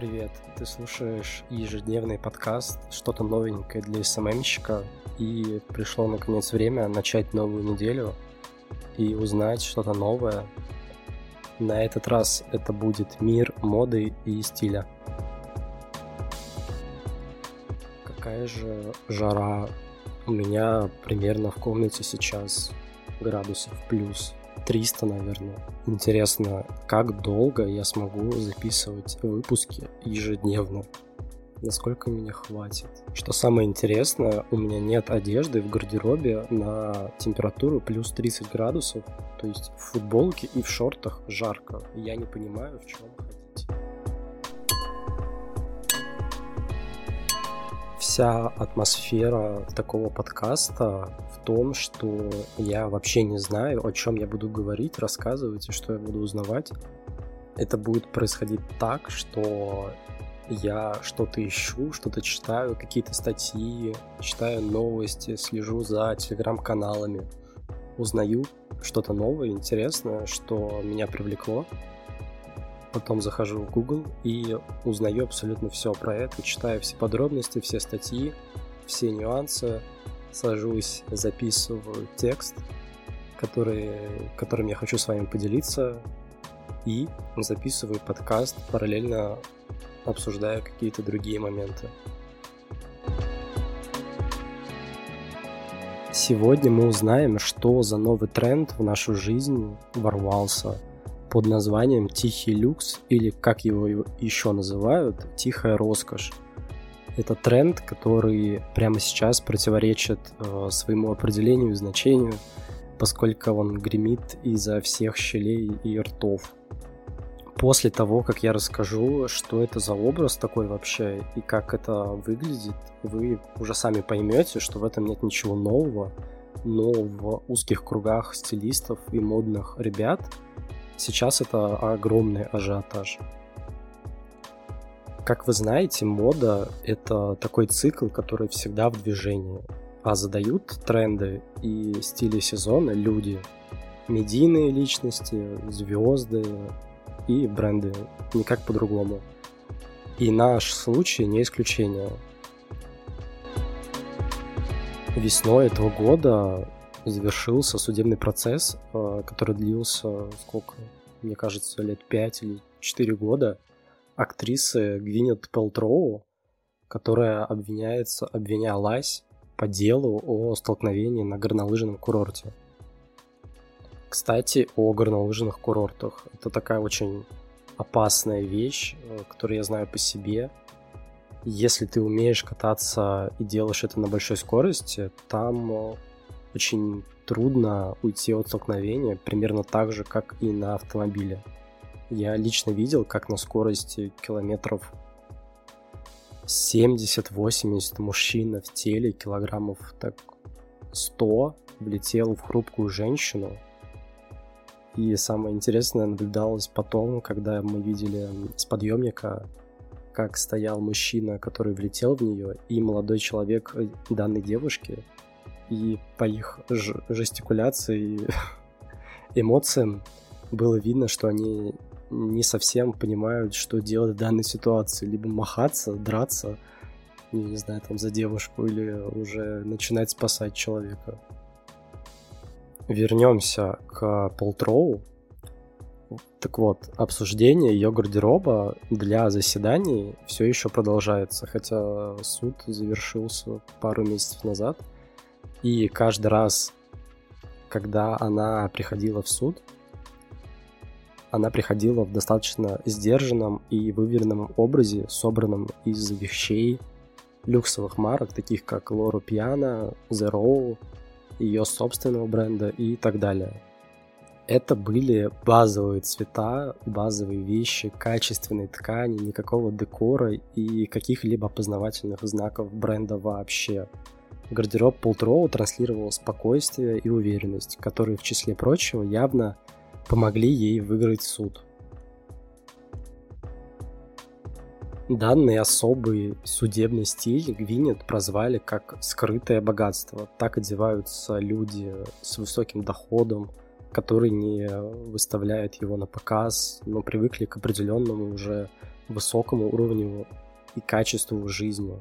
Привет, ты слушаешь ежедневный подкаст «Что-то новенькое для СММщика» и пришло наконец время начать новую неделю и узнать что-то новое. На этот раз это будет мир моды и стиля. Какая же жара у меня примерно в комнате сейчас градусов плюс 300, наверное. Интересно, как долго я смогу записывать выпуски ежедневно? Насколько меня хватит? Что самое интересное, у меня нет одежды в гардеробе на температуру плюс 30 градусов. То есть в футболке и в шортах жарко. Я не понимаю, в чем ходить. Вся атмосфера такого подкаста в том, что я вообще не знаю, о чем я буду говорить, рассказывать и что я буду узнавать. Это будет происходить так, что я что-то ищу, что-то читаю, какие-то статьи, читаю новости, слежу за телеграм-каналами, узнаю что-то новое, интересное, что меня привлекло. Потом захожу в Google и узнаю абсолютно все про это, читаю все подробности, все статьи, все нюансы, сажусь, записываю текст, который, которым я хочу с вами поделиться, и записываю подкаст, параллельно обсуждая какие-то другие моменты. Сегодня мы узнаем, что за новый тренд в нашу жизнь ворвался под названием «Тихий люкс» или, как его еще называют, «Тихая роскошь». Это тренд, который прямо сейчас противоречит э, своему определению и значению, поскольку он гремит изо всех щелей и ртов. После того, как я расскажу, что это за образ такой вообще и как это выглядит, вы уже сами поймете, что в этом нет ничего нового, но в узких кругах стилистов и модных ребят сейчас это огромный ажиотаж. Как вы знаете, мода — это такой цикл, который всегда в движении. А задают тренды и стили сезона люди. Медийные личности, звезды и бренды. Никак по-другому. И наш случай не исключение. Весной этого года завершился судебный процесс, э, который длился сколько? Мне кажется, лет 5 или 4 года – актрисы Гвинет Пелтроу, которая обвиняется, обвинялась по делу о столкновении на горнолыжном курорте. Кстати, о горнолыжных курортах. Это такая очень опасная вещь, э, которую я знаю по себе. Если ты умеешь кататься и делаешь это на большой скорости, там э, очень трудно уйти от столкновения, примерно так же, как и на автомобиле. Я лично видел, как на скорости километров 70-80 мужчина в теле, килограммов так 100, влетел в хрупкую женщину. И самое интересное наблюдалось потом, когда мы видели с подъемника, как стоял мужчина, который влетел в нее, и молодой человек э, данной девушки. И по их жестикуляции и эмоциям было видно, что они не совсем понимают, что делать в данной ситуации. Либо махаться, драться, не знаю, там за девушку, или уже начинать спасать человека. Вернемся к Полтроу. Так вот, обсуждение ее гардероба для заседаний все еще продолжается, хотя суд завершился пару месяцев назад. И каждый раз, когда она приходила в суд, она приходила в достаточно сдержанном и выверенном образе, собранном из вещей люксовых марок, таких как Лору Пьяна, Zero, ее собственного бренда и так далее. Это были базовые цвета, базовые вещи, качественные ткани, никакого декора и каких-либо опознавательных знаков бренда вообще. Гардероб Полтроу транслировал спокойствие и уверенность, которые в числе прочего явно помогли ей выиграть суд. Данный особый судебный стиль Гвинет прозвали как «скрытое богатство». Так одеваются люди с высоким доходом, которые не выставляют его на показ, но привыкли к определенному уже высокому уровню и качеству жизни.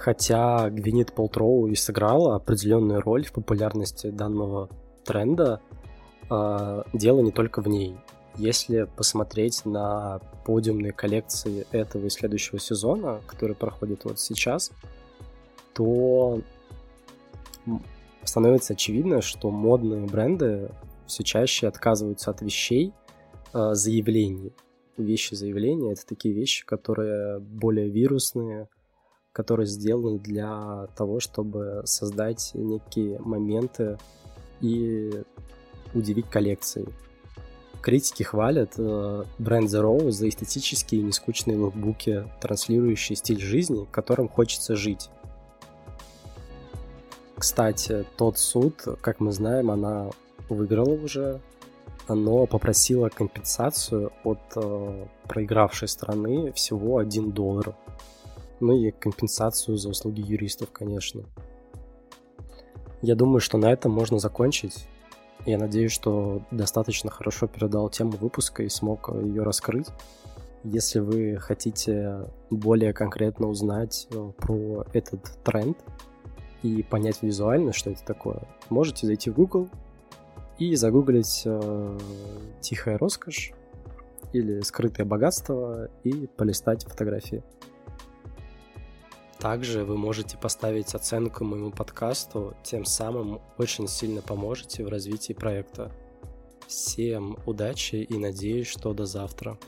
Хотя Гвинет Полтроу и сыграла определенную роль в популярности данного тренда, а, дело не только в ней. Если посмотреть на подиумные коллекции этого и следующего сезона, который проходит вот сейчас, то становится очевидно, что модные бренды все чаще отказываются от вещей, э, заявлений. Вещи заявления — это такие вещи, которые более вирусные, которые сделаны для того, чтобы создать некие моменты и удивить коллекцией. Критики хвалят э, бренд Zero за эстетические и нескучные лукбуки, транслирующие стиль жизни, которым хочется жить. Кстати, тот суд, как мы знаем, она выиграла уже, но попросила компенсацию от э, проигравшей стороны всего 1 доллар. Ну и компенсацию за услуги юристов, конечно. Я думаю, что на этом можно закончить. Я надеюсь, что достаточно хорошо передал тему выпуска и смог ее раскрыть. Если вы хотите более конкретно узнать э, про этот тренд и понять визуально, что это такое, можете зайти в Google и загуглить э, «Тихая роскошь» или «Скрытое богатство» и полистать фотографии. Также вы можете поставить оценку моему подкасту, тем самым очень сильно поможете в развитии проекта. Всем удачи и надеюсь, что до завтра.